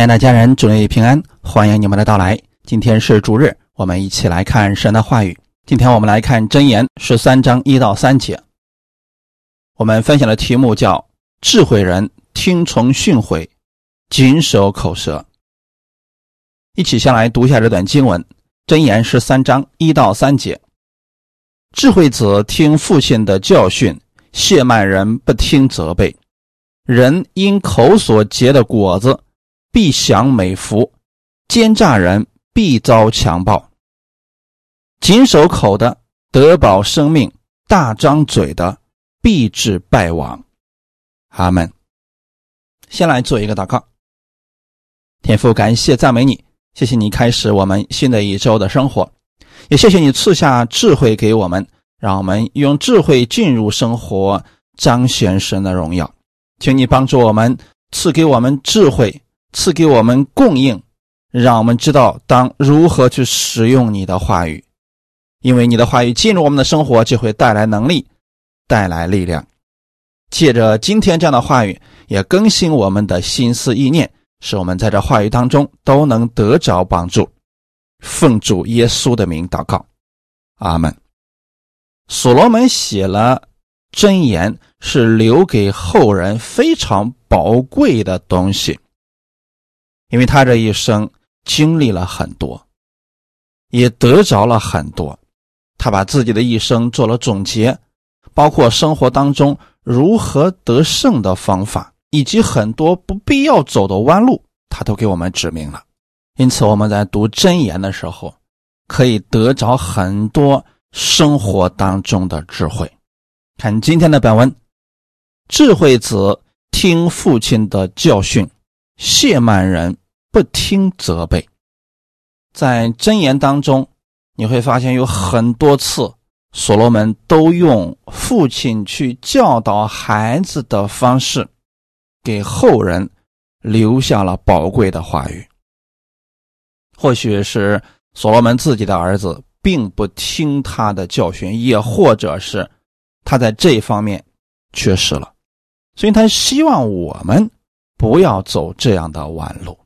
亲爱的家人，祝你平安，欢迎你们的到来。今天是主日，我们一起来看神的话语。今天我们来看箴言十三章一到三节。我们分享的题目叫“智慧人听从训诲，谨守口舌”。一起先来读一下这段经文：箴言十三章一到三节。智慧子听父亲的教训，亵慢人不听责备。人因口所结的果子。必享美福，奸诈人必遭强暴。谨守口的得保生命，大张嘴的必致败亡。阿门。先来做一个祷告。天父，感谢赞美你，谢谢你开始我们新的一周的生活，也谢谢你赐下智慧给我们，让我们用智慧进入生活，彰显神的荣耀。请你帮助我们，赐给我们智慧。赐给我们供应，让我们知道当如何去使用你的话语，因为你的话语进入我们的生活，就会带来能力，带来力量。借着今天这样的话语，也更新我们的心思意念，使我们在这话语当中都能得着帮助。奉主耶稣的名祷告，阿门。所罗门写了箴言，是留给后人非常宝贵的东西。因为他这一生经历了很多，也得着了很多，他把自己的一生做了总结，包括生活当中如何得胜的方法，以及很多不必要走的弯路，他都给我们指明了。因此，我们在读真言的时候，可以得着很多生活当中的智慧。看今天的本文，智慧子听父亲的教训，谢曼人。不听责备，在箴言当中，你会发现有很多次，所罗门都用父亲去教导孩子的方式，给后人留下了宝贵的话语。或许是所罗门自己的儿子并不听他的教训，也或者是他在这方面缺失了，所以他希望我们不要走这样的弯路。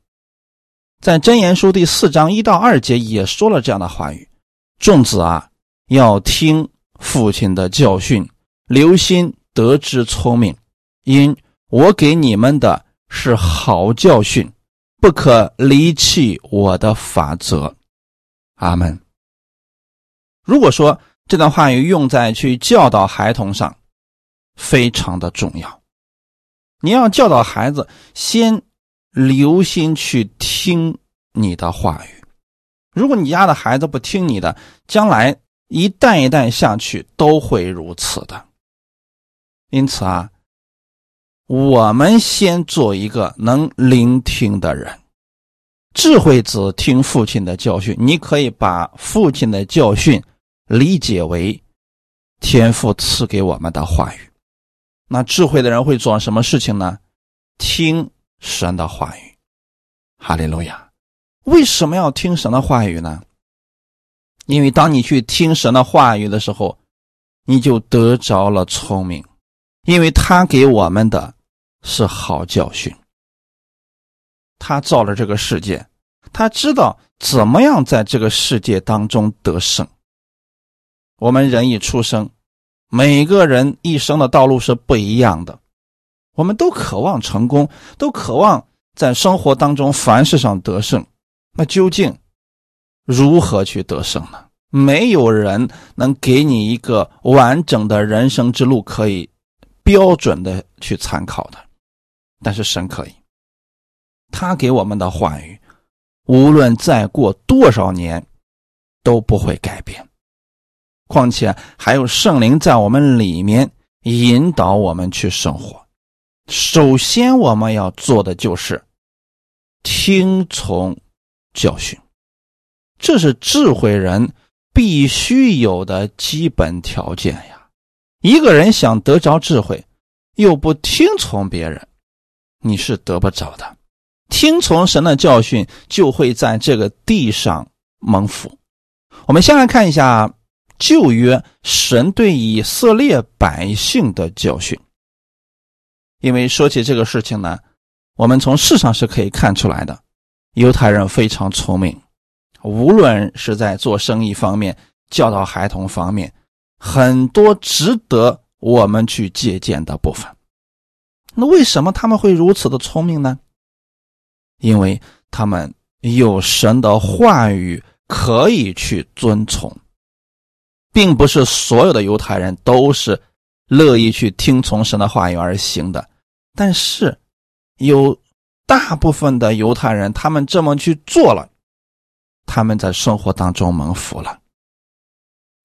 在箴言书第四章一到二节也说了这样的话语：“众子啊，要听父亲的教训，留心得知聪明，因我给你们的是好教训，不可离弃我的法则。”阿门。如果说这段话语用在去教导孩童上，非常的重要。你要教导孩子，先。留心去听你的话语。如果你家的孩子不听你的，将来一代一代下去都会如此的。因此啊，我们先做一个能聆听的人。智慧子听父亲的教训，你可以把父亲的教训理解为天父赐给我们的话语。那智慧的人会做什么事情呢？听。神的话语，哈利路亚！为什么要听神的话语呢？因为当你去听神的话语的时候，你就得着了聪明，因为他给我们的是好教训。他造了这个世界，他知道怎么样在这个世界当中得胜。我们人一出生，每个人一生的道路是不一样的。我们都渴望成功，都渴望在生活当中凡事上得胜。那究竟如何去得胜呢？没有人能给你一个完整的人生之路可以标准的去参考的。但是神可以，他给我们的话语，无论再过多少年都不会改变。况且还有圣灵在我们里面引导我们去生活。首先，我们要做的就是听从教训，这是智慧人必须有的基本条件呀。一个人想得着智慧，又不听从别人，你是得不着的。听从神的教训，就会在这个地上蒙福。我们先来看一下旧约神对以色列百姓的教训。因为说起这个事情呢，我们从世上是可以看出来的，犹太人非常聪明，无论是在做生意方面、教导孩童方面，很多值得我们去借鉴的部分。那为什么他们会如此的聪明呢？因为他们有神的话语可以去遵从，并不是所有的犹太人都是乐意去听从神的话语而行的，但是有大部分的犹太人，他们这么去做了，他们在生活当中蒙福了，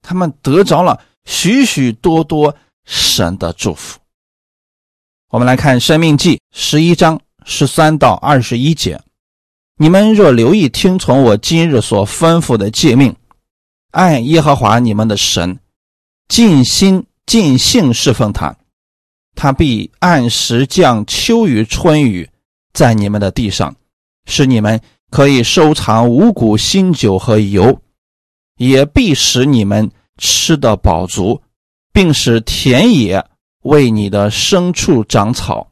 他们得着了许许多多神的祝福。我们来看《生命记》十一章十三到二十一节：你们若留意听从我今日所吩咐的诫命，爱耶和华你们的神，尽心尽性侍奉他，他必按时降秋雨春雨在你们的地上，使你们可以收藏五谷新酒和油，也必使你们吃得饱足，并使田野。为你的牲畜长草，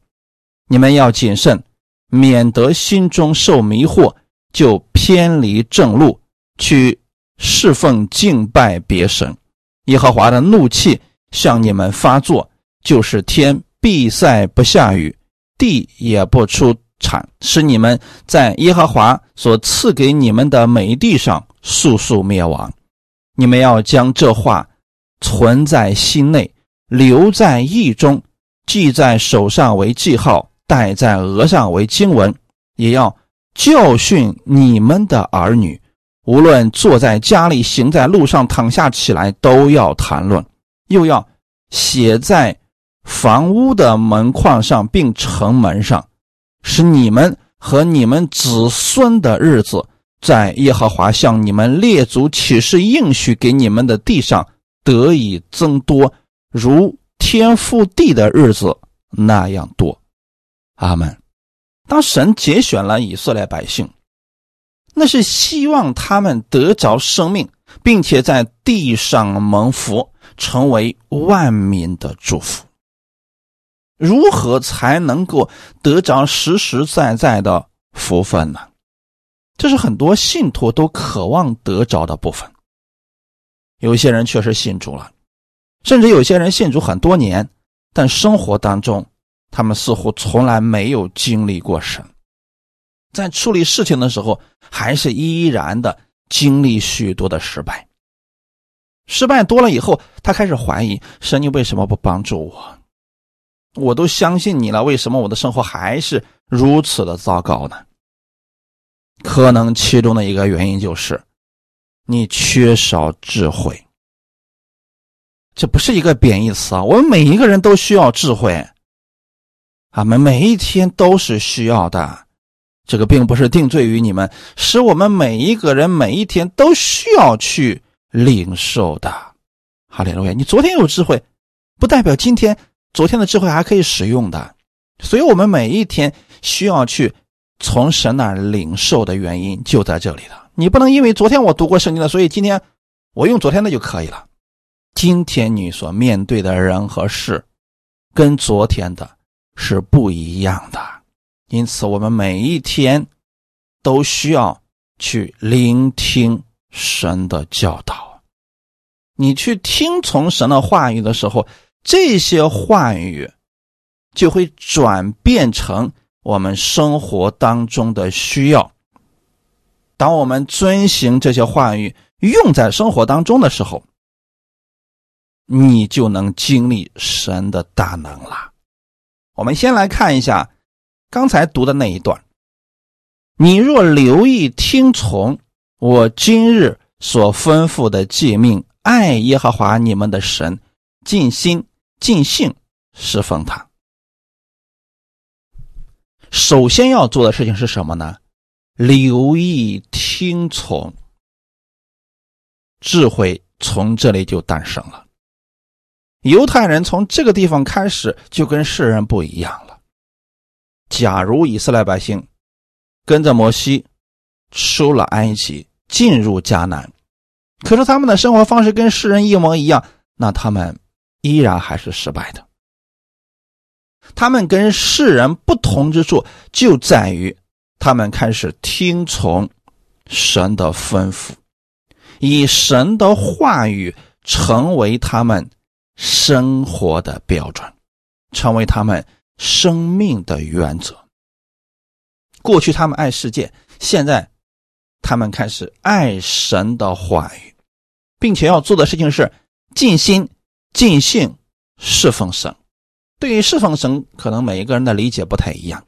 你们要谨慎，免得心中受迷惑，就偏离正路，去侍奉敬拜别神。耶和华的怒气向你们发作，就是天闭塞不下雨，地也不出产，使你们在耶和华所赐给你们的美地上速速灭亡。你们要将这话存在心内。留在意中，记在手上为记号，戴在额上为经文，也要教训你们的儿女。无论坐在家里，行在路上，躺下起来，都要谈论。又要写在房屋的门框上，并城门上，使你们和你们子孙的日子，在耶和华向你们列祖启示应许给你们的地上得以增多。如天覆地的日子那样多，阿门。当神节选了以色列百姓，那是希望他们得着生命，并且在地上蒙福，成为万民的祝福。如何才能够得着实实在在的福分呢？这是很多信徒都渴望得着的部分。有些人确实信主了。甚至有些人信主很多年，但生活当中，他们似乎从来没有经历过神，在处理事情的时候，还是依然的经历许多的失败。失败多了以后，他开始怀疑神，你为什么不帮助我？我都相信你了，为什么我的生活还是如此的糟糕呢？可能其中的一个原因就是，你缺少智慧。这不是一个贬义词啊！我们每一个人都需要智慧，啊，们每一天都是需要的。这个并不是定罪于你们，使我们每一个人每一天都需要去领受的。哈利路亚，你昨天有智慧，不代表今天昨天的智慧还可以使用的。所以，我们每一天需要去从神那领受的原因就在这里了。你不能因为昨天我读过圣经了，所以今天我用昨天的就可以了。今天你所面对的人和事，跟昨天的是不一样的，因此我们每一天都需要去聆听神的教导。你去听从神的话语的时候，这些话语就会转变成我们生活当中的需要。当我们遵行这些话语，用在生活当中的时候，你就能经历神的大能了。我们先来看一下刚才读的那一段：你若留意听从我今日所吩咐的诫命，爱耶和华你们的神，尽心尽性侍奉他。首先要做的事情是什么呢？留意听从，智慧从这里就诞生了。犹太人从这个地方开始就跟世人不一样了。假如以色列百姓跟着摩西出了埃及，进入迦南，可是他们的生活方式跟世人一模一样，那他们依然还是失败的。他们跟世人不同之处就在于，他们开始听从神的吩咐，以神的话语成为他们生活的标准，成为他们生命的原则。过去他们爱世界，现在他们开始爱神的话语，并且要做的事情是尽心尽性侍奉神。对于侍奉神，可能每一个人的理解不太一样。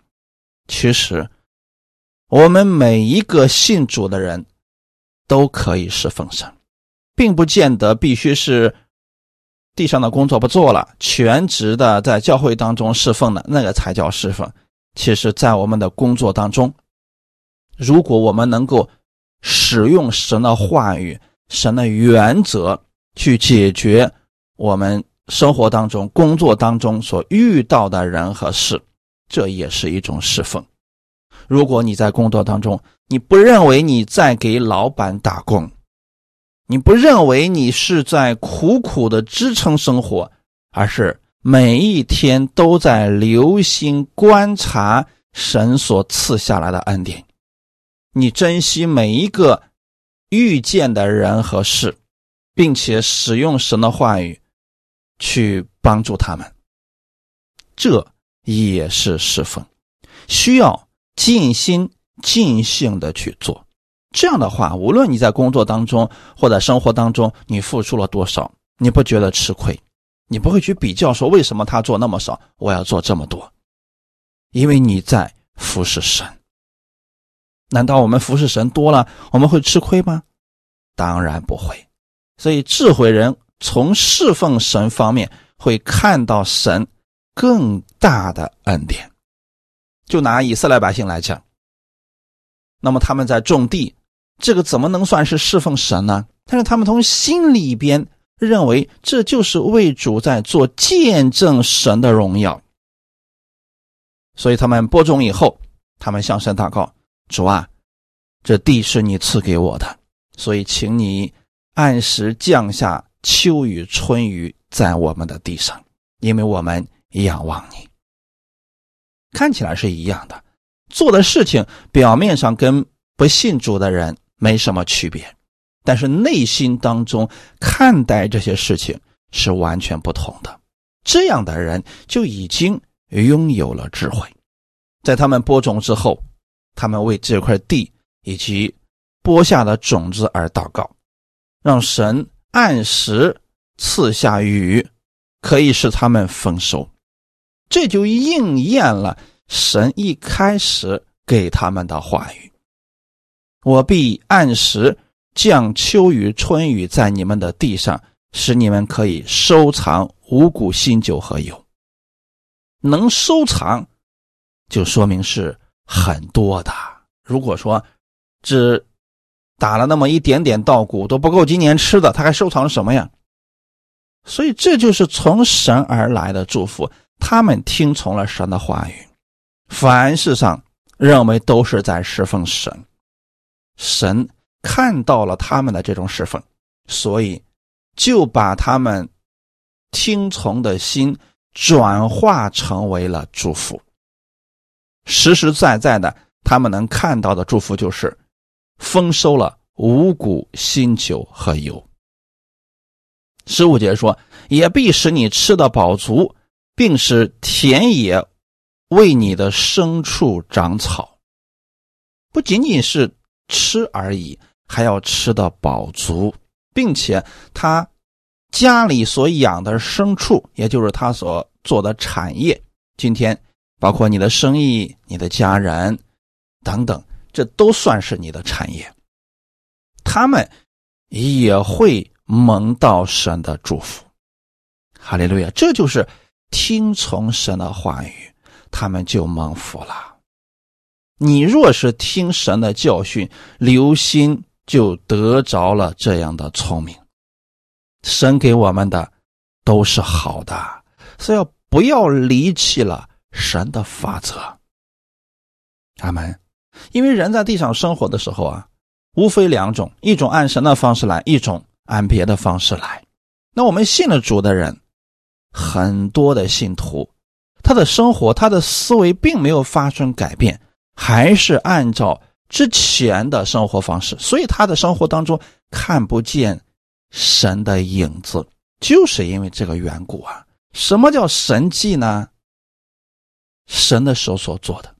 其实，我们每一个信主的人都可以侍奉神，并不见得必须是地上的工作不做了，全职的在教会当中侍奉的那个才叫侍奉。其实，在我们的工作当中，如果我们能够使用神的话语、神的原则去解决我们。生活当中、工作当中所遇到的人和事，这也是一种侍奉。如果你在工作当中，你不认为你在给老板打工，你不认为你是在苦苦的支撑生活，而是每一天都在留心观察神所赐下来的恩典，你珍惜每一个遇见的人和事，并且使用神的话语。去帮助他们，这也是侍奉，需要尽心尽性的去做。这样的话，无论你在工作当中或者生活当中，你付出了多少，你不觉得吃亏，你不会去比较说为什么他做那么少，我要做这么多，因为你在服侍神。难道我们服侍神多了，我们会吃亏吗？当然不会。所以智慧人。从侍奉神方面会看到神更大的恩典。就拿以色列百姓来讲，那么他们在种地，这个怎么能算是侍奉神呢？但是他们从心里边认为这就是为主在做见证神的荣耀，所以他们播种以后，他们向神祷告：“主啊，这地是你赐给我的，所以请你按时降下。”秋雨春雨在我们的地上，因为我们仰望你。看起来是一样的，做的事情表面上跟不信主的人没什么区别，但是内心当中看待这些事情是完全不同的。这样的人就已经拥有了智慧，在他们播种之后，他们为这块地以及播下的种子而祷告，让神。按时赐下雨，可以使他们丰收，这就应验了神一开始给他们的话语：“我必按时降秋雨春雨在你们的地上，使你们可以收藏五谷新酒和油。能收藏，就说明是很多的。如果说只……”打了那么一点点稻谷都不够今年吃的，他还收藏什么呀？所以这就是从神而来的祝福。他们听从了神的话语，凡事上认为都是在侍奉神。神看到了他们的这种侍奉，所以就把他们听从的心转化成为了祝福。实实在在的，他们能看到的祝福就是。丰收了五谷新酒和油。十五节说，也必使你吃的饱足，并使田野为你的牲畜长草。不仅仅是吃而已，还要吃的饱足，并且他家里所养的牲畜，也就是他所做的产业，今天包括你的生意、你的家人等等。这都算是你的产业，他们也会蒙到神的祝福。哈利路亚！这就是听从神的话语，他们就蒙福了。你若是听神的教训，留心，就得着了这样的聪明。神给我们的都是好的，所以不要离弃了神的法则？阿门。因为人在地上生活的时候啊，无非两种：一种按神的方式来，一种按别的方式来。那我们信了主的人，很多的信徒，他的生活、他的思维并没有发生改变，还是按照之前的生活方式，所以他的生活当中看不见神的影子，就是因为这个缘故啊。什么叫神迹呢？神的手所做的。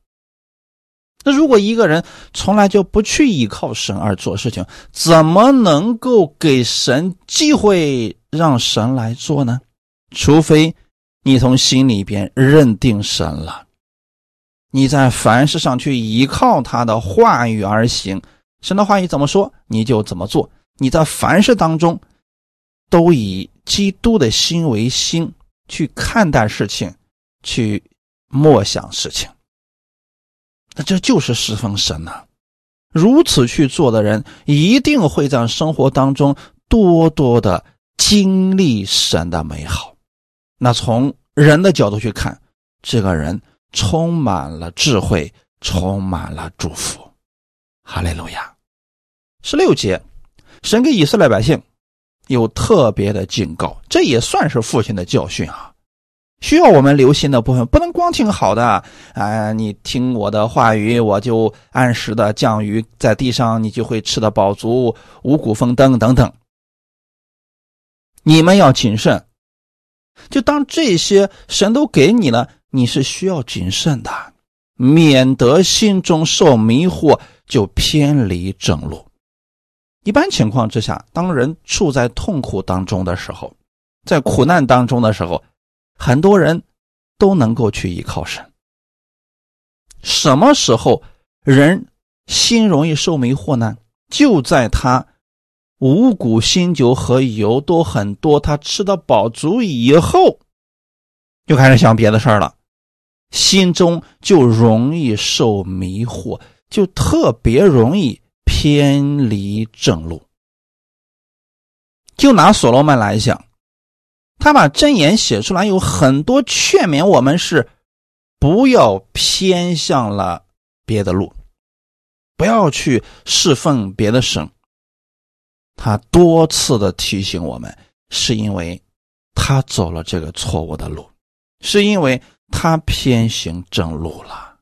那如果一个人从来就不去依靠神而做事情，怎么能够给神机会让神来做呢？除非你从心里边认定神了，你在凡事上去依靠他的话语而行，神的话语怎么说你就怎么做。你在凡事当中都以基督的心为心去看待事情，去默想事情。那这就是侍奉神呐！如此去做的人，一定会在生活当中多多的经历神的美好。那从人的角度去看，这个人充满了智慧，充满了祝福。哈利路亚！十六节，神给以色列百姓有特别的警告，这也算是父亲的教训啊。需要我们留心的部分，不能光听好的啊！你听我的话语，我就按时的降雨在地上，你就会吃的饱足，五谷丰登等等。你们要谨慎，就当这些神都给你了，你是需要谨慎的，免得心中受迷惑，就偏离正路。一般情况之下，当人处在痛苦当中的时候，在苦难当中的时候。很多人都能够去依靠神。什么时候人心容易受迷惑呢？就在他五谷、新酒和油都很多，他吃的饱足以后，就开始想别的事儿了，心中就容易受迷惑，就特别容易偏离正路。就拿所罗门来讲。他把箴言写出来，有很多劝勉我们是不要偏向了别的路，不要去侍奉别的神。他多次的提醒我们，是因为他走了这个错误的路，是因为他偏行正路了，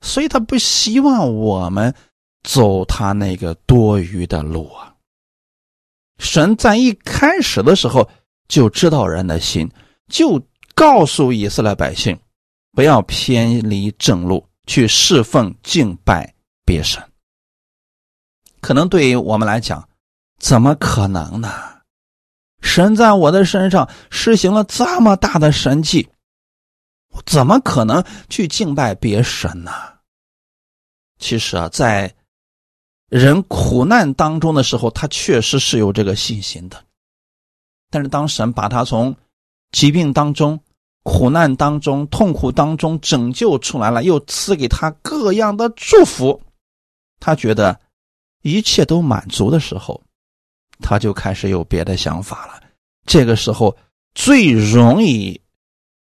所以他不希望我们走他那个多余的路啊。神在一开始的时候。就知道人的心，就告诉以色列百姓，不要偏离正路去侍奉敬拜别神。可能对于我们来讲，怎么可能呢？神在我的身上施行了这么大的神迹，我怎么可能去敬拜别神呢？其实啊，在人苦难当中的时候，他确实是有这个信心的。但是，当神把他从疾病当中、苦难当中、痛苦当中拯救出来了，又赐给他各样的祝福，他觉得一切都满足的时候，他就开始有别的想法了。这个时候最容易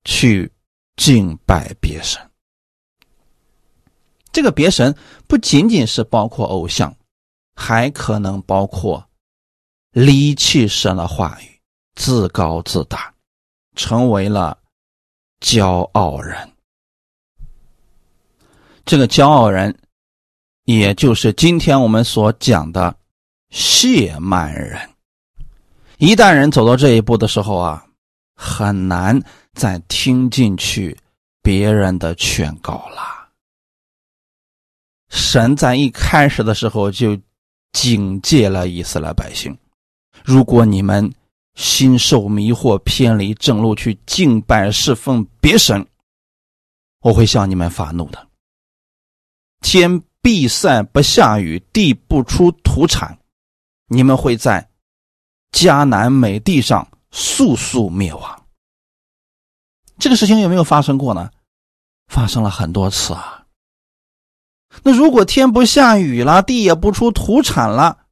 去敬拜别神。这个别神不仅仅是包括偶像，还可能包括离弃神的话语。自高自大，成为了骄傲人。这个骄傲人，也就是今天我们所讲的谢曼人。一旦人走到这一步的时候啊，很难再听进去别人的劝告了。神在一开始的时候就警戒了以色列百姓：如果你们心受迷惑，偏离正路去敬拜侍奉别神，我会向你们发怒的。天闭塞不下雨，地不出土产，你们会在迦南美地上速速灭亡。这个事情有没有发生过呢？发生了很多次啊。那如果天不下雨了，地也不出土产了。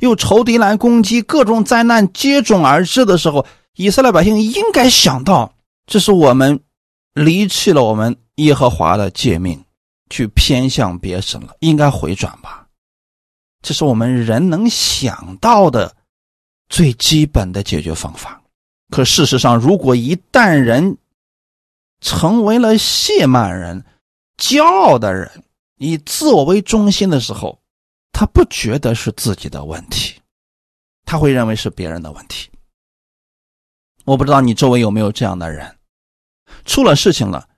有仇敌来攻击，各种灾难接踵而至的时候，以色列百姓应该想到，这是我们离弃了我们耶和华的诫命，去偏向别神了，应该回转吧。这是我们人能想到的最基本的解决方法。可事实上，如果一旦人成为了谢曼人、骄傲的人，以自我为中心的时候，他不觉得是自己的问题，他会认为是别人的问题。我不知道你周围有没有这样的人，出了事情了，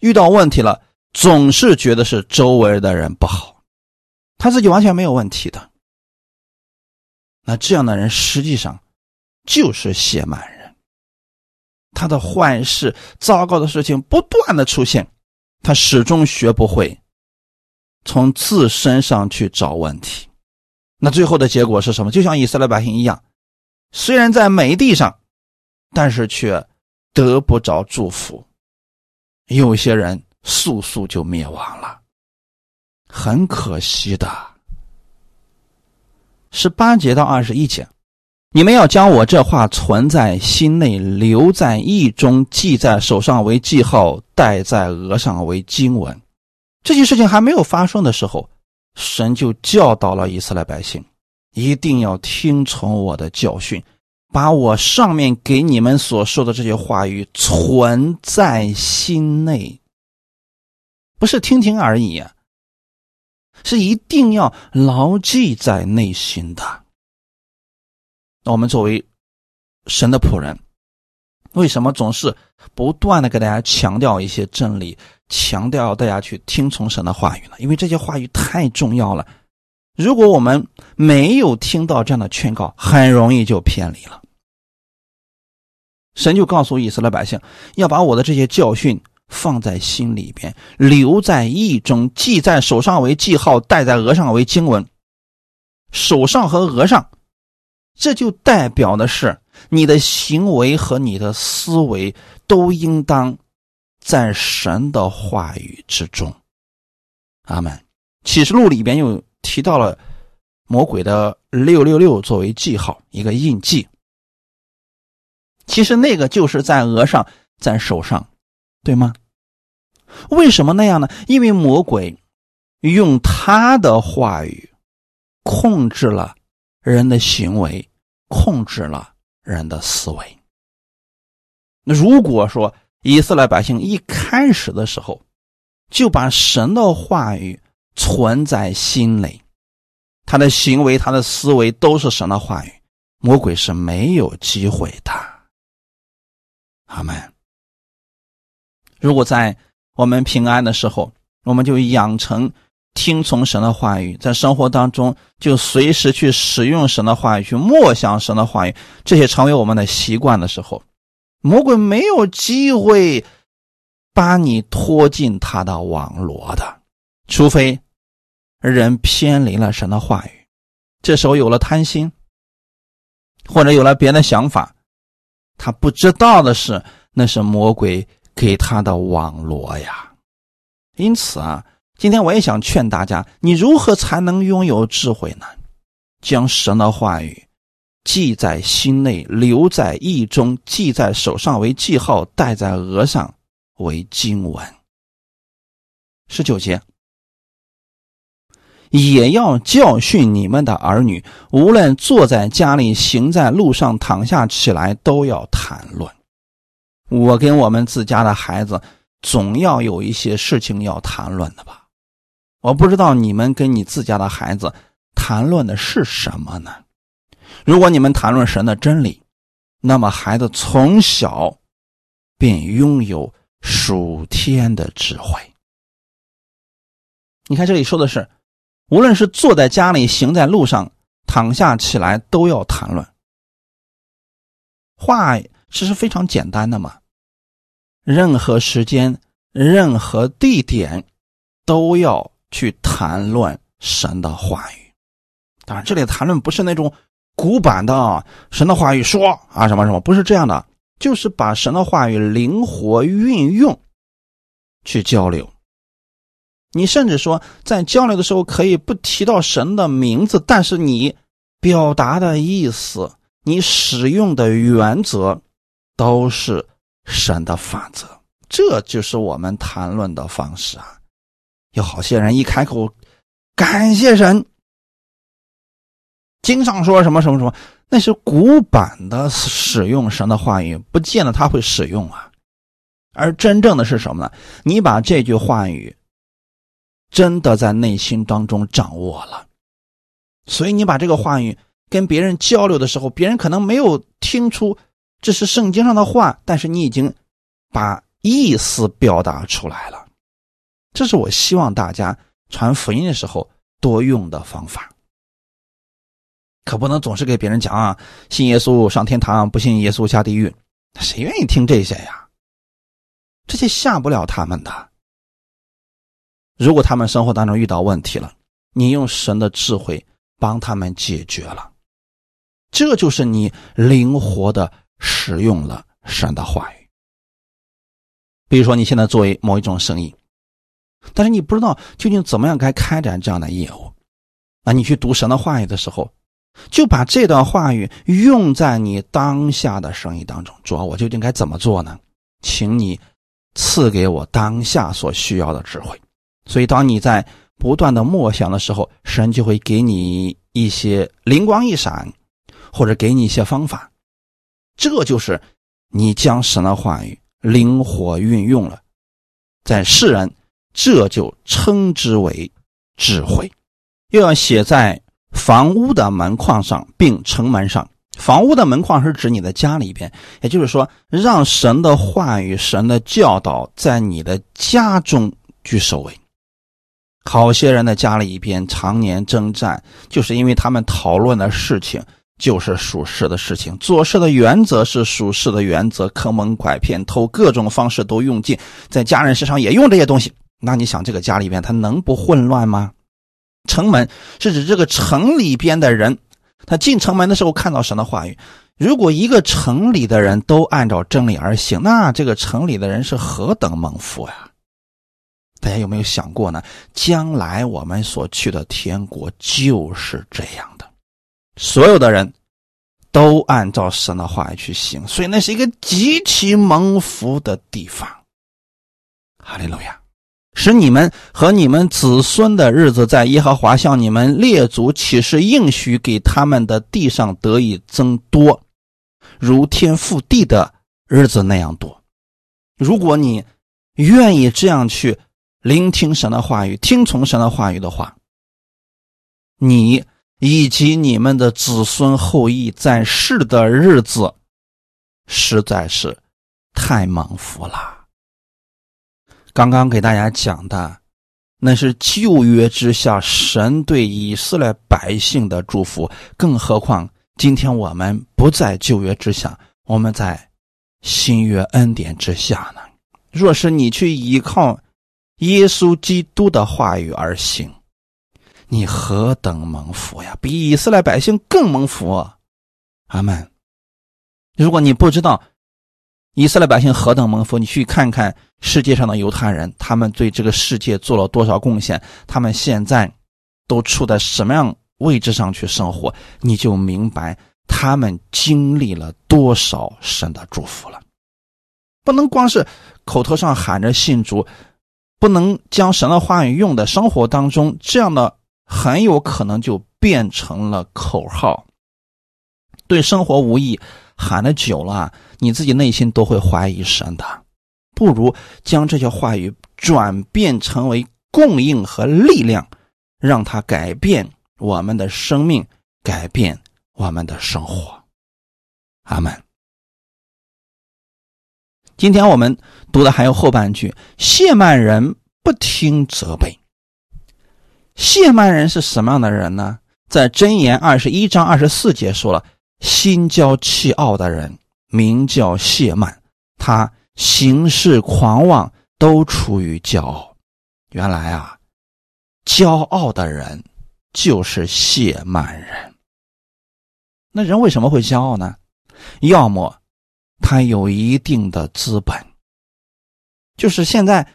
遇到问题了，总是觉得是周围的人不好，他自己完全没有问题的。那这样的人实际上就是写满人，他的坏事、糟糕的事情不断的出现，他始终学不会从自身上去找问题。那最后的结果是什么？就像以色列百姓一样，虽然在美地上。但是却得不着祝福，有些人速速就灭亡了，很可惜的。十八节到二十一节，你们要将我这话存在心内，留在意中，记在手上为记号，戴在额上为经文。这些事情还没有发生的时候，神就教导了以色列百姓，一定要听从我的教训。把我上面给你们所说的这些话语存在心内，不是听听而已，是一定要牢记在内心的。那我们作为神的仆人，为什么总是不断的给大家强调一些真理，强调大家去听从神的话语呢？因为这些话语太重要了。如果我们没有听到这样的劝告，很容易就偏离了。神就告诉以色列百姓，要把我的这些教训放在心里边，留在意中，记在手上为记号，戴在额上为经文。手上和额上，这就代表的是你的行为和你的思维都应当在神的话语之中。阿门。启示录里边又提到了魔鬼的六六六作为记号，一个印记。其实那个就是在额上，在手上，对吗？为什么那样呢？因为魔鬼用他的话语控制了人的行为，控制了人的思维。那如果说以色列百姓一开始的时候就把神的话语存在心里，他的行为、他的思维都是神的话语，魔鬼是没有机会的。阿门。如果在我们平安的时候，我们就养成听从神的话语，在生活当中就随时去使用神的话语，去默想神的话语，这些成为我们的习惯的时候，魔鬼没有机会把你拖进他的网罗的，除非人偏离了神的话语，这时候有了贪心，或者有了别的想法。他不知道的是，那是魔鬼给他的网罗呀。因此啊，今天我也想劝大家：你如何才能拥有智慧呢？将神的话语记在心内，留在意中，记在手上为记号，戴在额上为经文。十九节。也要教训你们的儿女，无论坐在家里、行在路上、躺下起来，都要谈论。我跟我们自家的孩子，总要有一些事情要谈论的吧？我不知道你们跟你自家的孩子谈论的是什么呢？如果你们谈论神的真理，那么孩子从小便拥有属天的智慧。你看这里说的是。无论是坐在家里、行在路上、躺下起来，都要谈论。话其实非常简单的嘛，任何时间、任何地点，都要去谈论神的话语。当然，这里谈论不是那种古板的神的话语说啊什么什么，不是这样的，就是把神的话语灵活运用去交流。你甚至说，在交流的时候可以不提到神的名字，但是你表达的意思、你使用的原则，都是神的法则。这就是我们谈论的方式啊！有好些人一开口，感谢神，经常说什么什么什么，那是古板的使用神的话语，不见得他会使用啊。而真正的是什么呢？你把这句话语真的在内心当中掌握了，所以你把这个话语跟别人交流的时候，别人可能没有听出这是圣经上的话，但是你已经把意思表达出来了。这是我希望大家传福音的时候多用的方法。可不能总是给别人讲啊，信耶稣上天堂，不信耶稣下地狱，谁愿意听这些呀？这些吓不了他们的。如果他们生活当中遇到问题了，你用神的智慧帮他们解决了，这就是你灵活的使用了神的话语。比如说，你现在作为某一种生意，但是你不知道究竟怎么样该开展这样的业务，那你去读神的话语的时候。就把这段话语用在你当下的生意当中。主要我究竟该怎么做呢？请你赐给我当下所需要的智慧。所以，当你在不断的默想的时候，神就会给你一些灵光一闪，或者给你一些方法。这就是你将神的话语灵活运用了，在世人这就称之为智慧。又要写在。房屋的门框上，并城门上。房屋的门框是指你的家里边，也就是说，让神的话语、神的教导在你的家中居首位。好些人的家里边常年征战，就是因为他们讨论的事情就是属实的事情，做事的原则是属实的原则，坑蒙拐骗、偷各种方式都用尽，在家人身上也用这些东西。那你想，这个家里边他能不混乱吗？城门是指这个城里边的人，他进城门的时候看到神的话语。如果一个城里的人都按照真理而行，那这个城里的人是何等蒙福呀！大家有没有想过呢？将来我们所去的天国就是这样的，所有的人都按照神的话语去行，所以那是一个极其蒙福的地方。哈利路亚。使你们和你们子孙的日子，在耶和华向你们列祖启示应许给他们的地上得以增多，如天覆地的日子那样多。如果你愿意这样去聆听神的话语，听从神的话语的话，你以及你们的子孙后裔在世的日子，实在是太蒙福了。刚刚给大家讲的，那是旧约之下神对以色列百姓的祝福。更何况今天我们不在旧约之下，我们在新约恩典之下呢。若是你去依靠耶稣基督的话语而行，你何等蒙福呀！比以色列百姓更蒙福。阿门。如果你不知道，以色列百姓何等蒙福！你去看看世界上的犹太人，他们对这个世界做了多少贡献？他们现在都处在什么样位置上去生活？你就明白他们经历了多少神的祝福了。不能光是口头上喊着信主，不能将神的话语用在生活当中，这样的很有可能就变成了口号，对生活无益。喊的久了，你自己内心都会怀疑神的。不如将这些话语转变成为供应和力量，让它改变我们的生命，改变我们的生活。阿门。今天我们读的还有后半句：谢曼人不听责备。谢曼人是什么样的人呢？在箴言二十一章二十四节说了。心骄气傲的人名叫谢曼，他行事狂妄，都出于骄傲。原来啊，骄傲的人就是谢曼人。那人为什么会骄傲呢？要么他有一定的资本，就是现在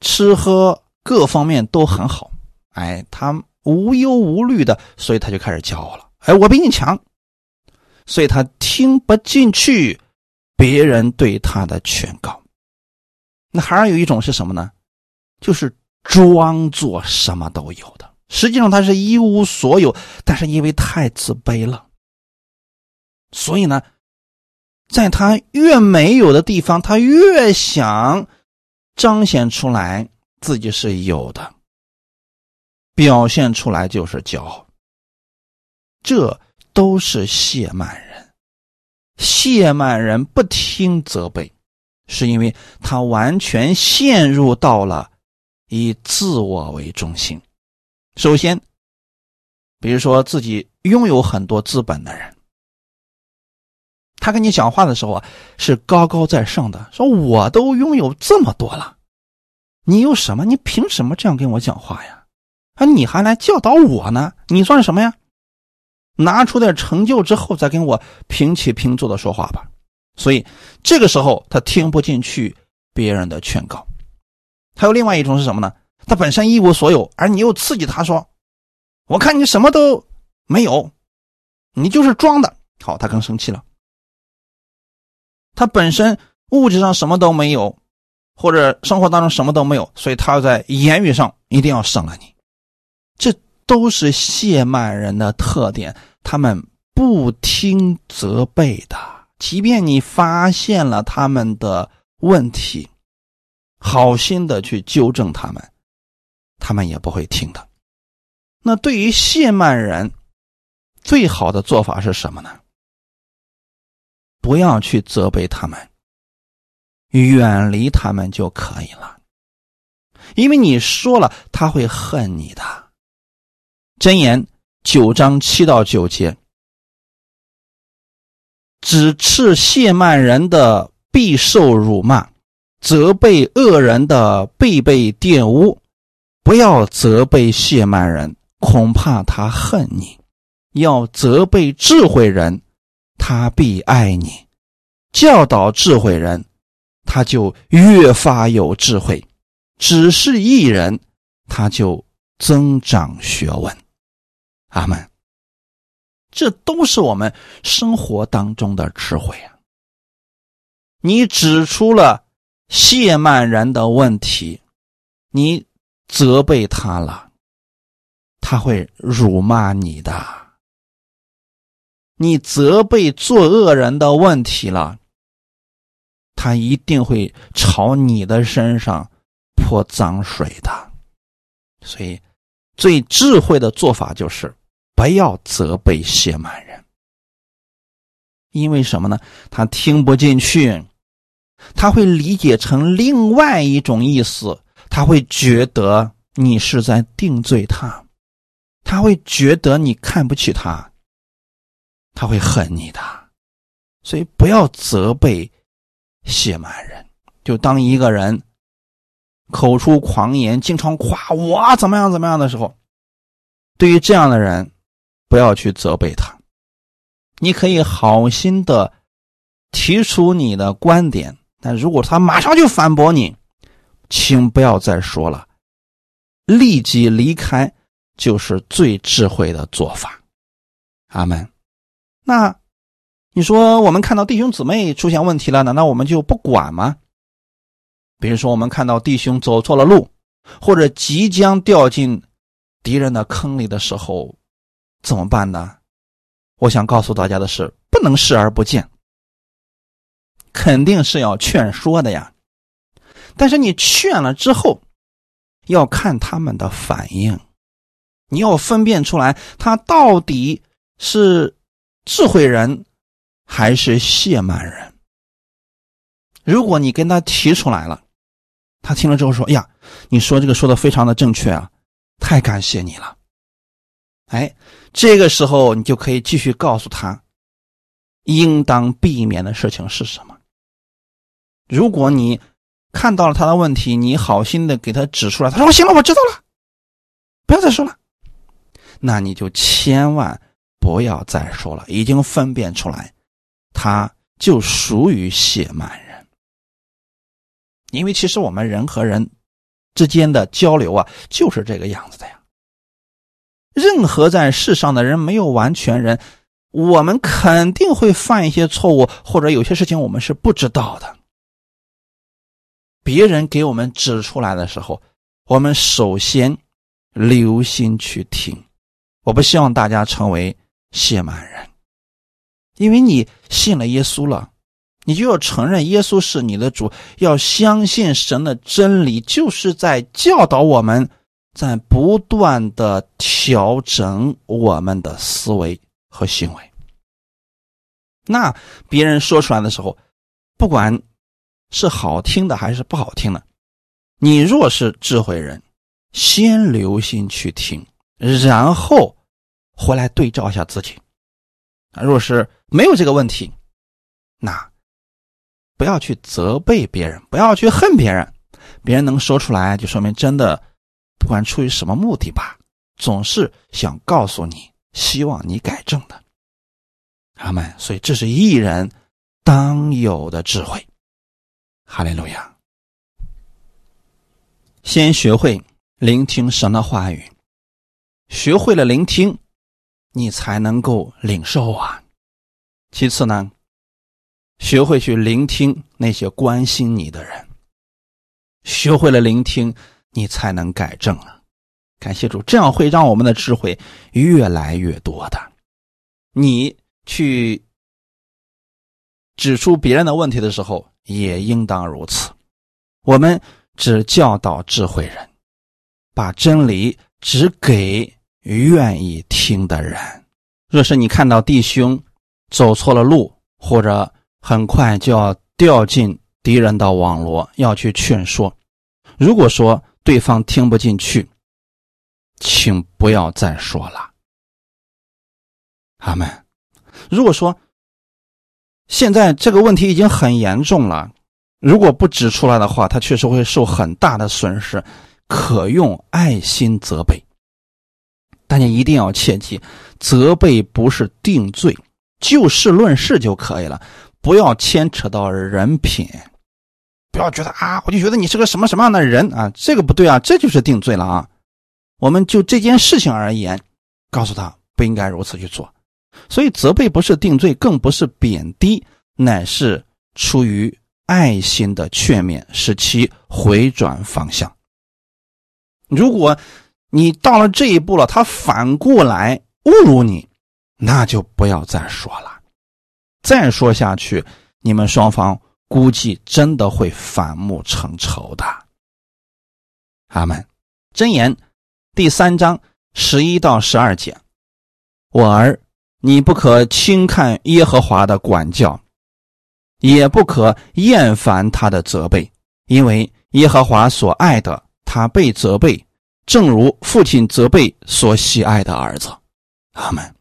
吃喝各方面都很好，哎，他无忧无虑的，所以他就开始骄傲了。哎，我比你强。所以他听不进去别人对他的劝告。那还有一种是什么呢？就是装作什么都有的，实际上他是一无所有，但是因为太自卑了，所以呢，在他越没有的地方，他越想彰显出来自己是有的，表现出来就是骄傲。这都是谢曼人。谢曼人不听责备，是因为他完全陷入到了以自我为中心。首先，比如说自己拥有很多资本的人。他跟你讲话的时候啊，是高高在上的，说我都拥有这么多了，你有什么？你凭什么这样跟我讲话呀？啊，你还来教导我呢？你算什么呀？拿出点成就之后再跟我平起平坐的说话吧。所以这个时候他听不进去别人的劝告。还有另外一种是什么呢？他本身一无所有，而你又刺激他说：“我看你什么都没有，你就是装的。”好，他更生气了。他本身物质上什么都没有，或者生活当中什么都没有，所以他要在言语上一定要胜了你。这都是谢曼人的特点，他们不听责备的，即便你发现了他们的问题，好心的去纠正他们，他们也不会听的。那对于谢曼人，最好的做法是什么呢？不要去责备他们，远离他们就可以了。因为你说了，他会恨你的。箴言九章七到九节，只斥谢曼人的必受辱骂，责备恶人的必被玷污。不要责备谢曼人，恐怕他恨你；要责备智慧人。他必爱你，教导智慧人，他就越发有智慧；只是一人，他就增长学问。阿门。这都是我们生活当中的智慧啊！你指出了谢曼人的问题，你责备他了，他会辱骂你的。你责备作恶人的问题了，他一定会朝你的身上泼脏水的。所以，最智慧的做法就是不要责备谢满人，因为什么呢？他听不进去，他会理解成另外一种意思，他会觉得你是在定罪他，他会觉得你看不起他。他会恨你的，所以不要责备谢满人。就当一个人口出狂言，经常夸我怎么样怎么样的时候，对于这样的人，不要去责备他。你可以好心的提出你的观点，但如果他马上就反驳你，请不要再说了，立即离开就是最智慧的做法。阿门。那，你说我们看到弟兄姊妹出现问题了，难道我们就不管吗？比如说，我们看到弟兄走错了路，或者即将掉进敌人的坑里的时候，怎么办呢？我想告诉大家的是，不能视而不见，肯定是要劝说的呀。但是你劝了之后，要看他们的反应，你要分辨出来他到底是。智慧人还是谢曼人？如果你跟他提出来了，他听了之后说：“呀，你说这个说的非常的正确啊，太感谢你了。”哎，这个时候你就可以继续告诉他，应当避免的事情是什么。如果你看到了他的问题，你好心的给他指出来，他说：“行了，我知道了，不要再说了。”那你就千万。不要再说了，已经分辨出来，他就属于谢曼人。因为其实我们人和人之间的交流啊，就是这个样子的呀。任何在世上的人，没有完全人，我们肯定会犯一些错误，或者有些事情我们是不知道的。别人给我们指出来的时候，我们首先留心去听。我不希望大家成为。谢满人，因为你信了耶稣了，你就要承认耶稣是你的主，要相信神的真理，就是在教导我们，在不断的调整我们的思维和行为。那别人说出来的时候，不管是好听的还是不好听的，你若是智慧人，先留心去听，然后回来对照一下自己。若是没有这个问题，那。不要去责备别人，不要去恨别人。别人能说出来，就说明真的，不管出于什么目的吧，总是想告诉你，希望你改正的。阿门。所以这是艺人当有的智慧。哈利路亚。先学会聆听神的话语，学会了聆听，你才能够领受啊。其次呢？学会去聆听那些关心你的人，学会了聆听，你才能改正啊！感谢主，这样会让我们的智慧越来越多的。你去指出别人的问题的时候，也应当如此。我们只教导智慧人，把真理只给愿意听的人。若是你看到弟兄走错了路，或者很快就要掉进敌人的网络，要去劝说。如果说对方听不进去，请不要再说了。阿门。如果说现在这个问题已经很严重了，如果不指出来的话，他确实会受很大的损失。可用爱心责备，大家一定要切记，责备不是定罪，就事论事就可以了。不要牵扯到人品，不要觉得啊，我就觉得你是个什么什么样的人啊，这个不对啊，这就是定罪了啊。我们就这件事情而言，告诉他不应该如此去做。所以责备不是定罪，更不是贬低，乃是出于爱心的劝勉，使其回转方向。如果你到了这一步了，他反过来侮辱你，那就不要再说了。再说下去，你们双方估计真的会反目成仇的。阿门。箴言第三章十一到十二节：我儿，你不可轻看耶和华的管教，也不可厌烦他的责备，因为耶和华所爱的，他被责备，正如父亲责备所喜爱的儿子。阿门。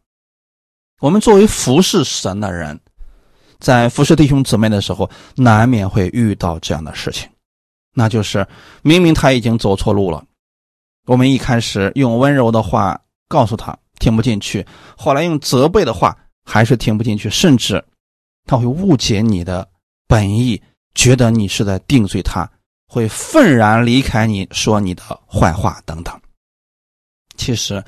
我们作为服侍神的人。在服侍弟兄姊妹的时候，难免会遇到这样的事情，那就是明明他已经走错路了，我们一开始用温柔的话告诉他听不进去，后来用责备的话还是听不进去，甚至他会误解你的本意，觉得你是在定罪他，会愤然离开你，说你的坏话等等。其实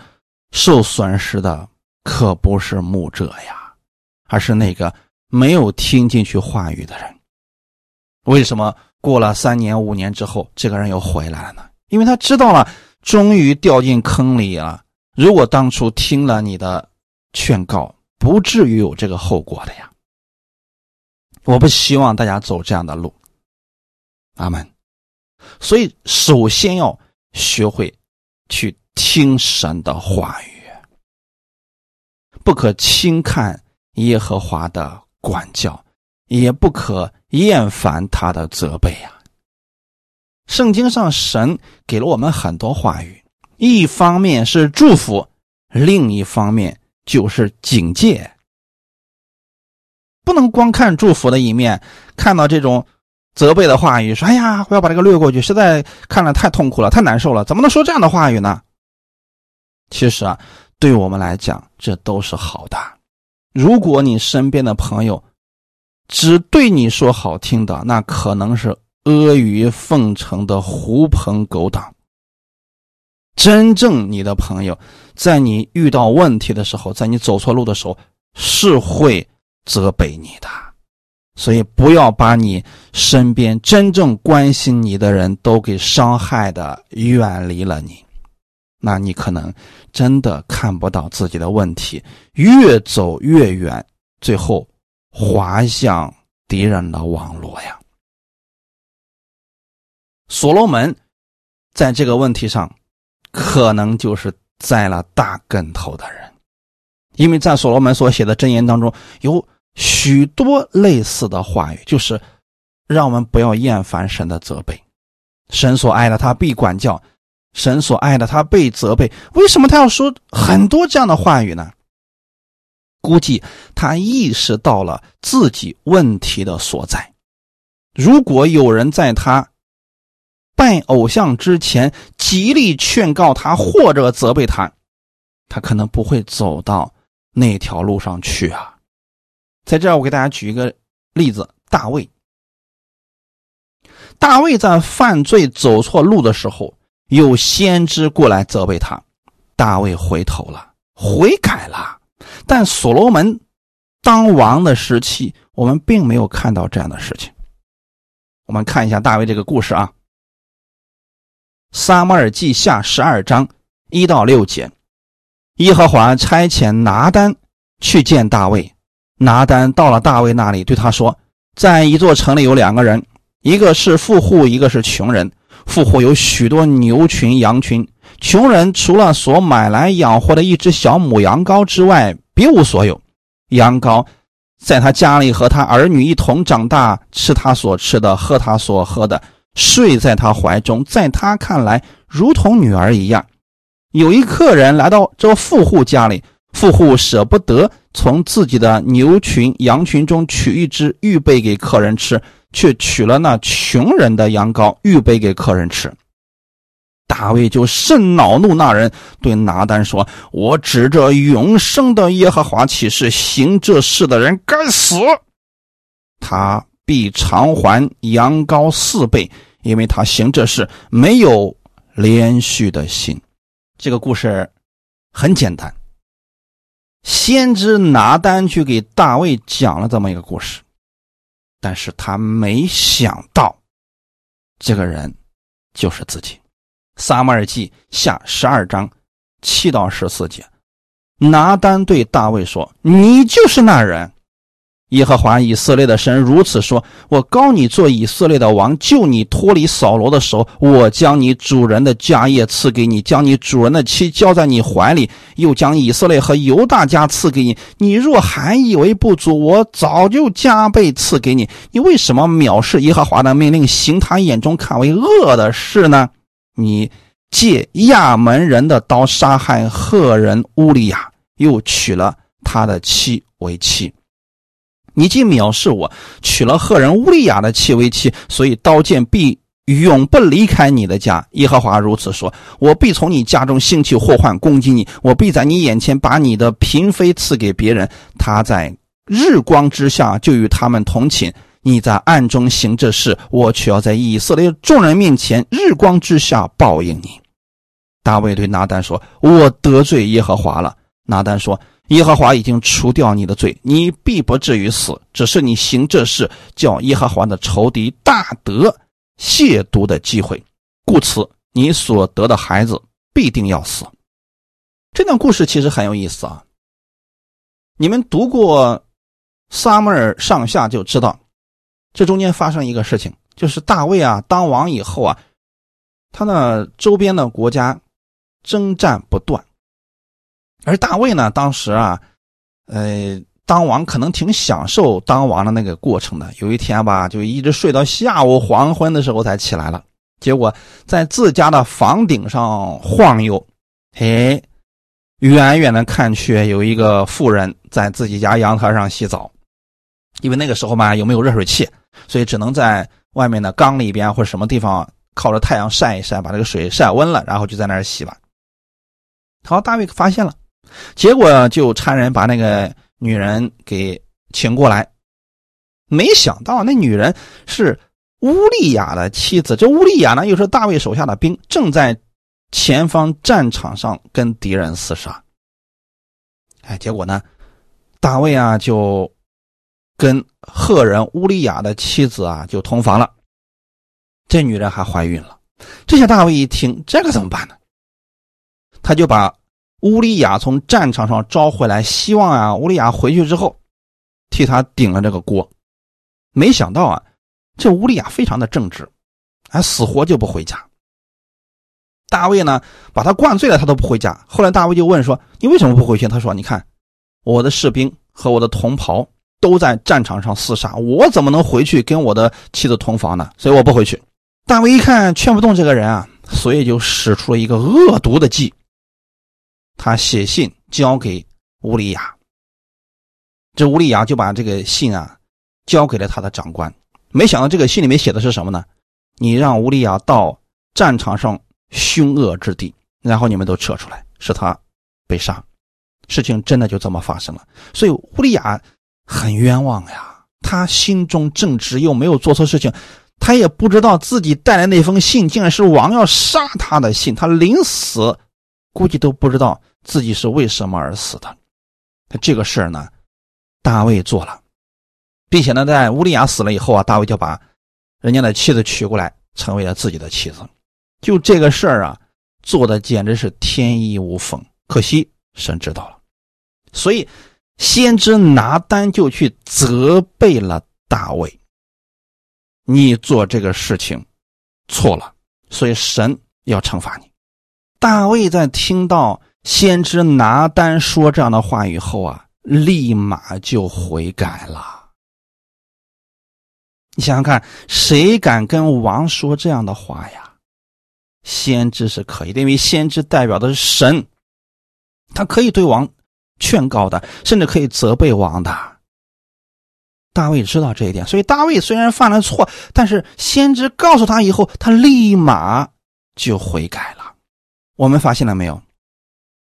受损失的可不是牧者呀，而是那个。没有听进去话语的人，为什么过了三年五年之后，这个人又回来了呢？因为他知道了，终于掉进坑里了。如果当初听了你的劝告，不至于有这个后果的呀。我不希望大家走这样的路，阿门。所以，首先要学会去听神的话语，不可轻看耶和华的。管教，也不可厌烦他的责备呀。圣经上神给了我们很多话语，一方面是祝福，另一方面就是警戒。不能光看祝福的一面，看到这种责备的话语，说：“哎呀，我要把这个略过去，实在看了太痛苦了，太难受了，怎么能说这样的话语呢？”其实啊，对我们来讲，这都是好的。如果你身边的朋友只对你说好听的，那可能是阿谀奉承的狐朋狗党。真正你的朋友，在你遇到问题的时候，在你走错路的时候，是会责备你的。所以，不要把你身边真正关心你的人都给伤害的远离了你。那你可能真的看不到自己的问题，越走越远，最后滑向敌人的网络呀。所罗门在这个问题上，可能就是栽了大跟头的人，因为在所罗门所写的箴言当中，有许多类似的话语，就是让我们不要厌烦神的责备。神所爱的，他必管教；神所爱的，他被责备。为什么他要说很多这样的话语呢？估计他意识到了自己问题的所在。如果有人在他拜偶像之前极力劝告他或者责备他，他可能不会走到那条路上去啊。在这儿，我给大家举一个例子：大卫。大卫在犯罪走错路的时候，有先知过来责备他，大卫回头了，悔改了。但所罗门当王的时期，我们并没有看到这样的事情。我们看一下大卫这个故事啊，《撒母耳记下》十二章一到六节，耶和华差遣拿单去见大卫。拿单到了大卫那里，对他说：“在一座城里有两个人，一个是富户，一个是穷人。富户有许多牛群、羊群；穷人除了所买来养活的一只小母羊羔之外，别无所有。羊羔在他家里和他儿女一同长大，吃他所吃的，喝他所喝的，睡在他怀中，在他看来如同女儿一样。有一客人来到这富户家里。”富户舍不得从自己的牛群、羊群中取一只预备给客人吃，却取了那穷人的羊羔预备给客人吃。大卫就甚恼怒，那人对拿单说：“我指着永生的耶和华起誓，行这事的人该死，他必偿还羊羔四倍，因为他行这事没有连续的心。”这个故事很简单。先知拿单去给大卫讲了这么一个故事，但是他没想到，这个人就是自己。撒母耳记下十二章七到十四节，拿单对大卫说：“你就是那人。”耶和华以色列的神如此说：“我高你做以色列的王，救你脱离扫罗的手。我将你主人的家业赐给你，将你主人的妻交在你怀里，又将以色列和犹大家赐给你。你若还以为不足，我早就加倍赐给你。你为什么藐视耶和华的命令，行他眼中看为恶的事呢？你借亚门人的刀杀害赫人乌利亚，又娶了他的妻为妻。”你既藐视我，娶了赫人乌利亚的妻为妻，所以刀剑必永不离开你的家。耶和华如此说：我必从你家中兴起祸患攻击你，我必在你眼前把你的嫔妃赐给别人，他在日光之下就与他们同寝；你在暗中行这事，我却要在以色列众人面前日光之下报应你。大卫对拿单说：“我得罪耶和华了。”拿单说。耶和华已经除掉你的罪，你必不至于死，只是你行这事，叫耶和华的仇敌大得亵渎的机会，故此你所得的孩子必定要死。这段故事其实很有意思啊！你们读过《撒母耳上下》就知道，这中间发生一个事情，就是大卫啊当王以后啊，他那周边的国家征战不断。而大卫呢，当时啊，呃，当王可能挺享受当王的那个过程的。有一天吧，就一直睡到下午黄昏的时候才起来了。结果在自家的房顶上晃悠，哎，远远的看去有一个妇人在自己家阳台上洗澡。因为那个时候嘛，有没有热水器，所以只能在外面的缸里边或者什么地方靠着太阳晒一晒，把这个水晒温了，然后就在那儿洗吧。好，大卫发现了。结果就差人把那个女人给请过来，没想到那女人是乌利亚的妻子。这乌利亚呢，又是大卫手下的兵，正在前方战场上跟敌人厮杀。哎，结果呢，大卫啊就跟赫人乌利亚的妻子啊就同房了，这女人还怀孕了。这下大卫一听，这个怎么办呢？他就把。乌利亚从战场上招回来，希望啊，乌利亚回去之后替他顶了这个锅。没想到啊，这乌利亚非常的正直，还死活就不回家。大卫呢，把他灌醉了，他都不回家。后来大卫就问说：“你为什么不回去？”他说：“你看，我的士兵和我的同袍都在战场上厮杀，我怎么能回去跟我的妻子同房呢？所以我不回去。”大卫一看劝不动这个人啊，所以就使出了一个恶毒的计。他写信交给乌利亚，这乌利亚就把这个信啊交给了他的长官。没想到这个信里面写的是什么呢？你让乌利亚到战场上。凶恶之地，然后你们都撤出来，是他被杀，事情真的就这么发生了。所以乌利亚很冤枉呀，他心中正直又没有做错事情，他也不知道自己带来那封信竟然是王要杀他的信，他临死估计都不知道自己是为什么而死的。他这个事儿呢，大卫做了，并且呢，在乌利亚死了以后啊，大卫就把人家的妻子娶过来，成为了自己的妻子。就这个事儿啊，做的简直是天衣无缝。可惜神知道了，所以先知拿单就去责备了大卫：“你做这个事情错了，所以神要惩罚你。”大卫在听到先知拿单说这样的话以后啊，立马就悔改了。你想想看，谁敢跟王说这样的话呀？先知是可以的，因为先知代表的是神，他可以对王劝告的，甚至可以责备王的。大卫知道这一点，所以大卫虽然犯了错，但是先知告诉他以后，他立马就悔改了。我们发现了没有？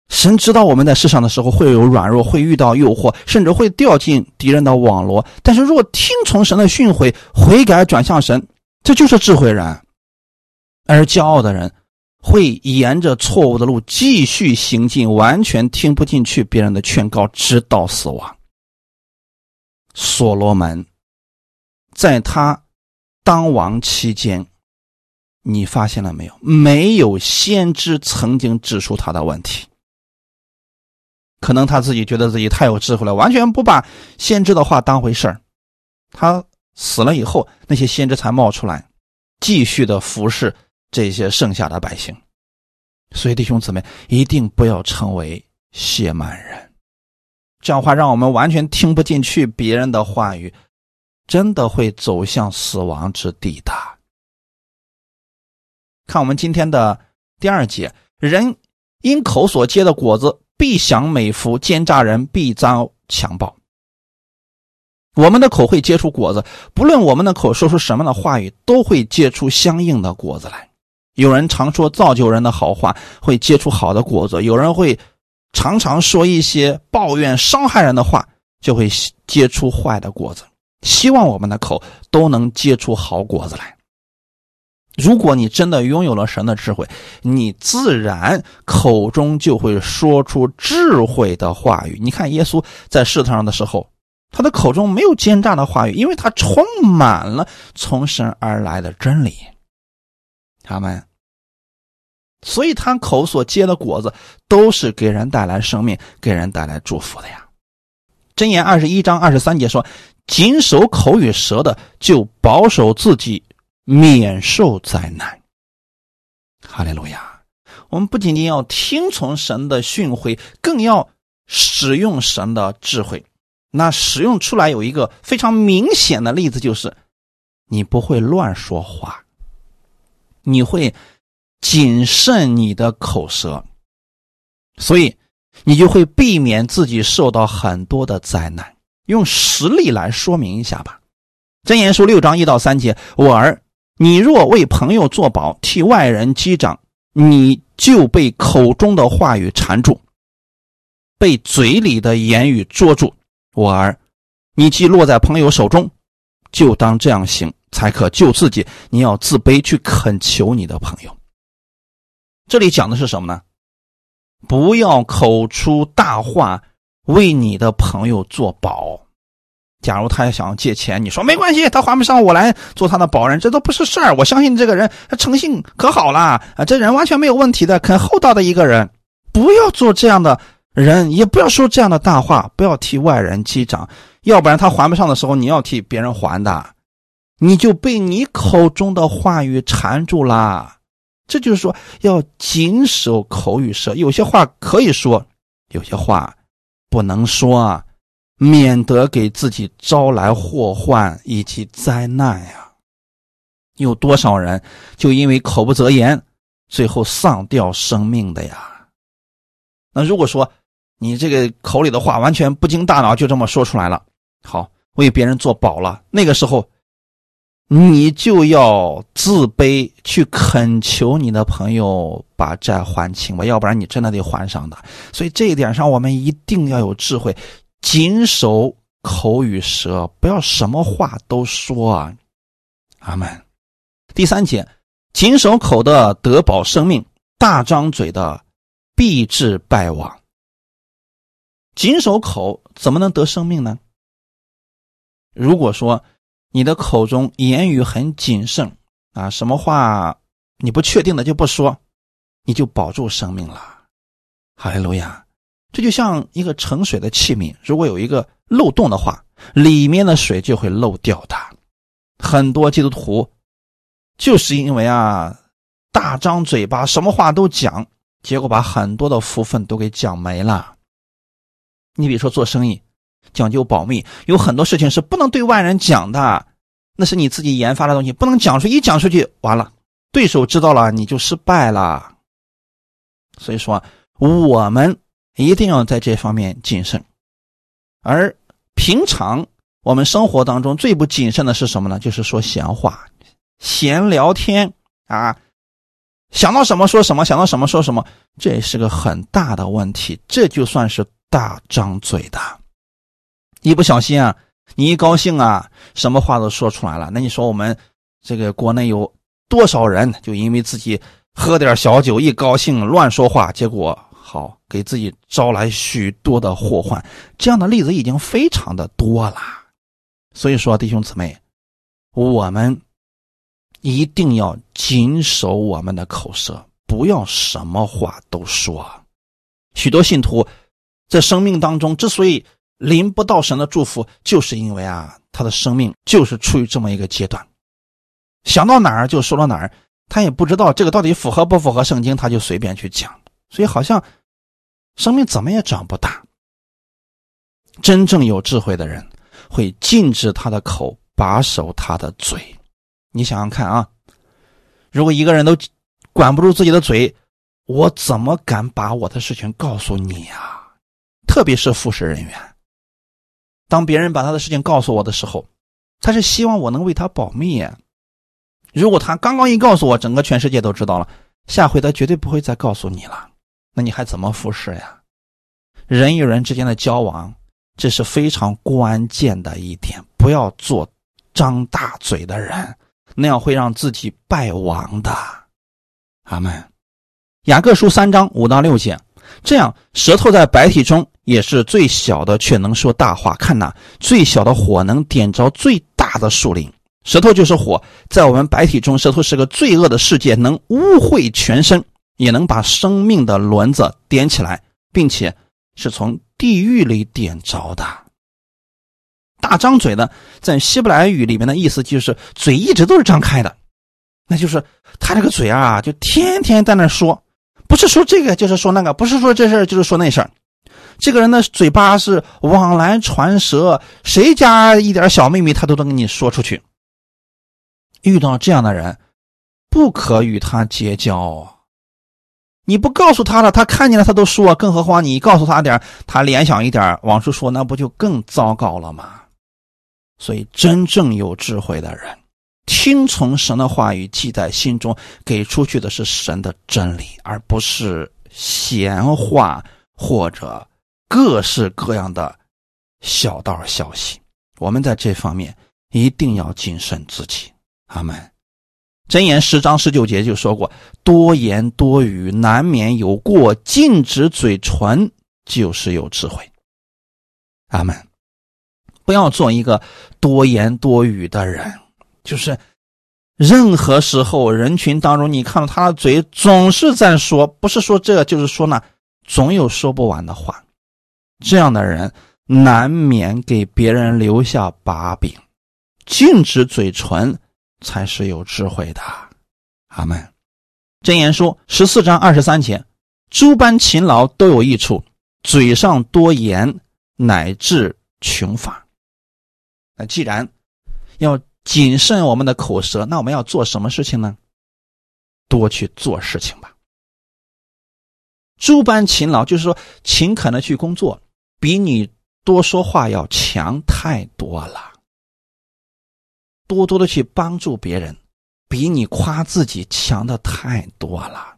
神知道我们在世上的时候会有软弱，会遇到诱惑，甚至会掉进敌人的网络。但是若听从神的训诲，悔改转向神，这就是智慧人。而骄傲的人会沿着错误的路继续行进，完全听不进去别人的劝告，直到死亡。所罗门在他当王期间，你发现了没有？没有先知曾经指出他的问题。可能他自己觉得自己太有智慧了，完全不把先知的话当回事儿。他死了以后，那些先知才冒出来，继续的服侍。这些剩下的百姓，所以弟兄姊妹一定不要成为谢曼人，这样话让我们完全听不进去别人的话语，真的会走向死亡之地的。看我们今天的第二节，人因口所结的果子必享美福，奸诈人必遭强暴。我们的口会结出果子，不论我们的口说出什么样的话语，都会结出相应的果子来。有人常说造就人的好话会结出好的果子，有人会常常说一些抱怨伤害人的话，就会结出坏的果子。希望我们的口都能结出好果子来。如果你真的拥有了神的智慧，你自然口中就会说出智慧的话语。你看耶稣在世上的时候，他的口中没有奸诈的话语，因为他充满了从神而来的真理。他们，所以他口所结的果子都是给人带来生命、给人带来祝福的呀。箴言二十一章二十三节说：“谨守口与舌的，就保守自己，免受灾难。”哈利路亚！我们不仅仅要听从神的训诲，更要使用神的智慧。那使用出来有一个非常明显的例子，就是你不会乱说话。你会谨慎你的口舌，所以你就会避免自己受到很多的灾难。用实例来说明一下吧，《箴言书》六章一到三节：我儿，你若为朋友作保，替外人击掌，你就被口中的话语缠住，被嘴里的言语捉住。我儿，你既落在朋友手中，就当这样行。才可救自己。你要自卑，去恳求你的朋友。这里讲的是什么呢？不要口出大话，为你的朋友做保。假如他想借钱，你说没关系，他还不上，我来做他的保人，这都不是事儿。我相信这个人，他诚信可好了啊，这人完全没有问题的，很厚道的一个人。不要做这样的人，也不要说这样的大话，不要替外人击掌，要不然他还不上的时候，你要替别人还的。你就被你口中的话语缠住啦。这就是说，要谨守口与舌，有些话可以说，有些话不能说啊，免得给自己招来祸患以及灾难呀。有多少人就因为口不择言，最后丧掉生命的呀？那如果说你这个口里的话完全不经大脑就这么说出来了，好为别人做保了，那个时候。你就要自卑，去恳求你的朋友把债还清吧，要不然你真的得还上的。所以这一点上，我们一定要有智慧，谨守口与舌，不要什么话都说啊。阿门。第三节，谨守口的得保生命，大张嘴的必致败亡。谨守口怎么能得生命呢？如果说。你的口中言语很谨慎啊，什么话你不确定的就不说，你就保住生命了。哈利路亚！这就像一个盛水的器皿，如果有一个漏洞的话，里面的水就会漏掉的。很多基督徒就是因为啊，大张嘴巴，什么话都讲，结果把很多的福分都给讲没了。你比如说做生意。讲究保密，有很多事情是不能对外人讲的，那是你自己研发的东西，不能讲出，一讲出去完了，对手知道了你就失败了。所以说，我们一定要在这方面谨慎。而平常我们生活当中最不谨慎的是什么呢？就是说闲话、闲聊天啊，想到什么说什么，想到什么说什么，这是个很大的问题，这就算是大张嘴的。一不小心啊，你一高兴啊，什么话都说出来了。那你说我们这个国内有多少人就因为自己喝点小酒，一高兴乱说话，结果好给自己招来许多的祸患。这样的例子已经非常的多了。所以说，弟兄姊妹，我们一定要谨守我们的口舌，不要什么话都说。许多信徒在生命当中之所以，临不到神的祝福，就是因为啊，他的生命就是处于这么一个阶段，想到哪儿就说到哪儿，他也不知道这个到底符合不符合圣经，他就随便去讲，所以好像生命怎么也长不大。真正有智慧的人会禁止他的口，把守他的嘴。你想想看啊，如果一个人都管不住自己的嘴，我怎么敢把我的事情告诉你呀？特别是复试人员。当别人把他的事情告诉我的时候，他是希望我能为他保密。如果他刚刚一告诉我，整个全世界都知道了，下回他绝对不会再告诉你了。那你还怎么服侍呀？人与人之间的交往，这是非常关键的一点，不要做张大嘴的人，那样会让自己败亡的。阿门。雅各书三章五到六节，这样舌头在白体中。也是最小的，却能说大话。看呐，最小的火能点着最大的树林。舌头就是火，在我们白体中，舌头是个罪恶的世界，能污秽全身，也能把生命的轮子点起来，并且是从地狱里点着的。大张嘴的，在希伯来语里面的意思就是嘴一直都是张开的，那就是他这个嘴啊，就天天在那说，不是说这个就是说那个，不是说这事就是说那事。这个人的嘴巴是往来传舌，谁家一点小秘密他都能跟你说出去。遇到这样的人，不可与他结交。你不告诉他了，他看见了他都说，更何况你告诉他点他联想一点往出说，那不就更糟糕了吗？所以，真正有智慧的人，听从神的话语，记在心中，给出去的是神的真理，而不是闲话或者。各式各样的小道消息，我们在这方面一定要谨慎自己。阿门。箴言十章十九节就说过：“多言多语，难免有过；禁止嘴唇，就是有智慧。”阿门。不要做一个多言多语的人，就是任何时候人群当中，你看到他的嘴总是在说，不是说这个，就是说那，总有说不完的话。这样的人难免给别人留下把柄，禁止嘴唇，才是有智慧的。阿门。箴言书十四章二十三节：诸般勤劳都有益处，嘴上多言乃至穷乏。那既然要谨慎我们的口舌，那我们要做什么事情呢？多去做事情吧。诸般勤劳，就是说勤恳的去工作，比你多说话要强太多了。多多的去帮助别人，比你夸自己强的太多了。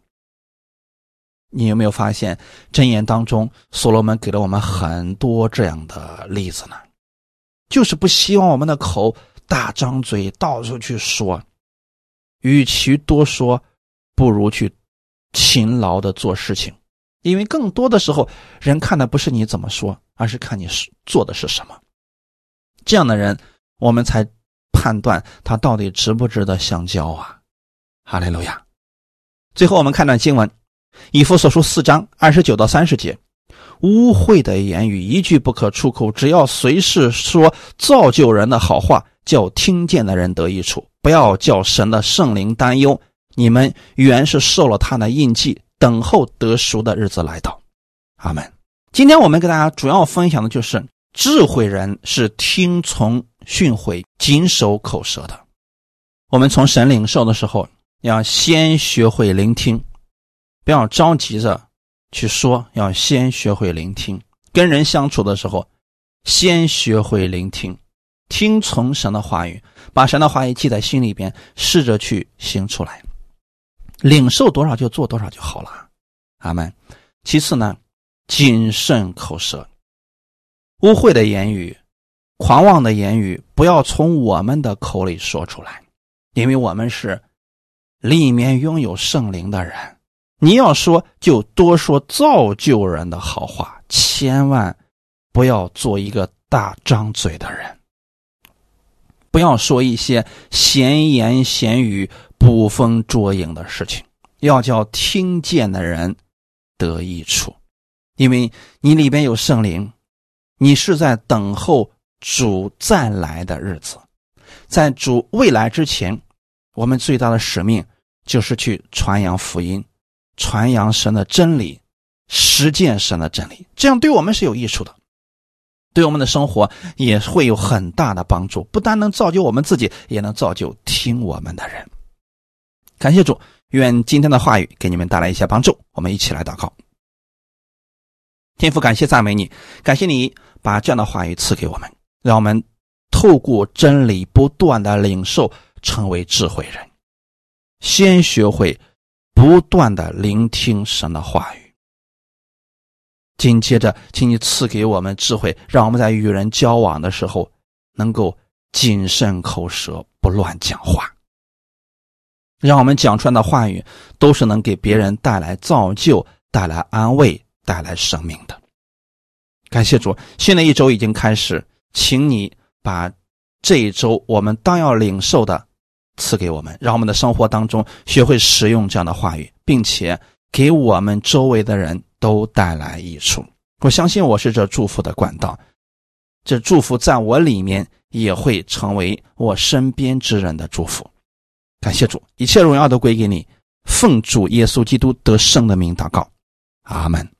你有没有发现箴言当中，所罗门给了我们很多这样的例子呢？就是不希望我们的口大张嘴，到处去说，与其多说，不如去勤劳的做事情。因为更多的时候，人看的不是你怎么说，而是看你是做的是什么。这样的人，我们才判断他到底值不值得相交啊！哈利路亚。最后，我们看段经文，《以弗所书》四章二十九到三十节：污秽的言语一句不可出口，只要随时说造就人的好话，叫听见的人得益处。不要叫神的圣灵担忧，你们原是受了他的印记。等候得赎的日子来到，阿门。今天我们给大家主要分享的就是智慧人是听从训诲、谨守口舌的。我们从神领受的时候，要先学会聆听，不要着急着去说，要先学会聆听。跟人相处的时候，先学会聆听，听从神的话语，把神的话语记在心里边，试着去行出来。领受多少就做多少就好了，阿门。其次呢，谨慎口舌，污秽的言语、狂妄的言语不要从我们的口里说出来，因为我们是里面拥有圣灵的人。你要说就多说造就人的好话，千万不要做一个大张嘴的人，不要说一些闲言闲语。捕风捉影的事情，要叫听见的人得益处，因为你里边有圣灵，你是在等候主再来的日子，在主未来之前，我们最大的使命就是去传扬福音，传扬神的真理，实践神的真理，这样对我们是有益处的，对我们的生活也会有很大的帮助，不但能造就我们自己，也能造就听我们的人。感谢主，愿今天的话语给你们带来一些帮助。我们一起来祷告。天父，感谢赞美你，感谢你把这样的话语赐给我们，让我们透过真理不断的领受，成为智慧人。先学会不断的聆听神的话语，紧接着，请你赐给我们智慧，让我们在与人交往的时候能够谨慎口舌，不乱讲话。让我们讲出来的话语都是能给别人带来造就、带来安慰、带来生命的。感谢主，新的一周已经开始，请你把这一周我们当要领受的赐给我们，让我们的生活当中学会使用这样的话语，并且给我们周围的人都带来益处。我相信我是这祝福的管道，这祝福在我里面也会成为我身边之人的祝福。感谢主，一切荣耀都归给你。奉主耶稣基督得胜的名祷告，阿门。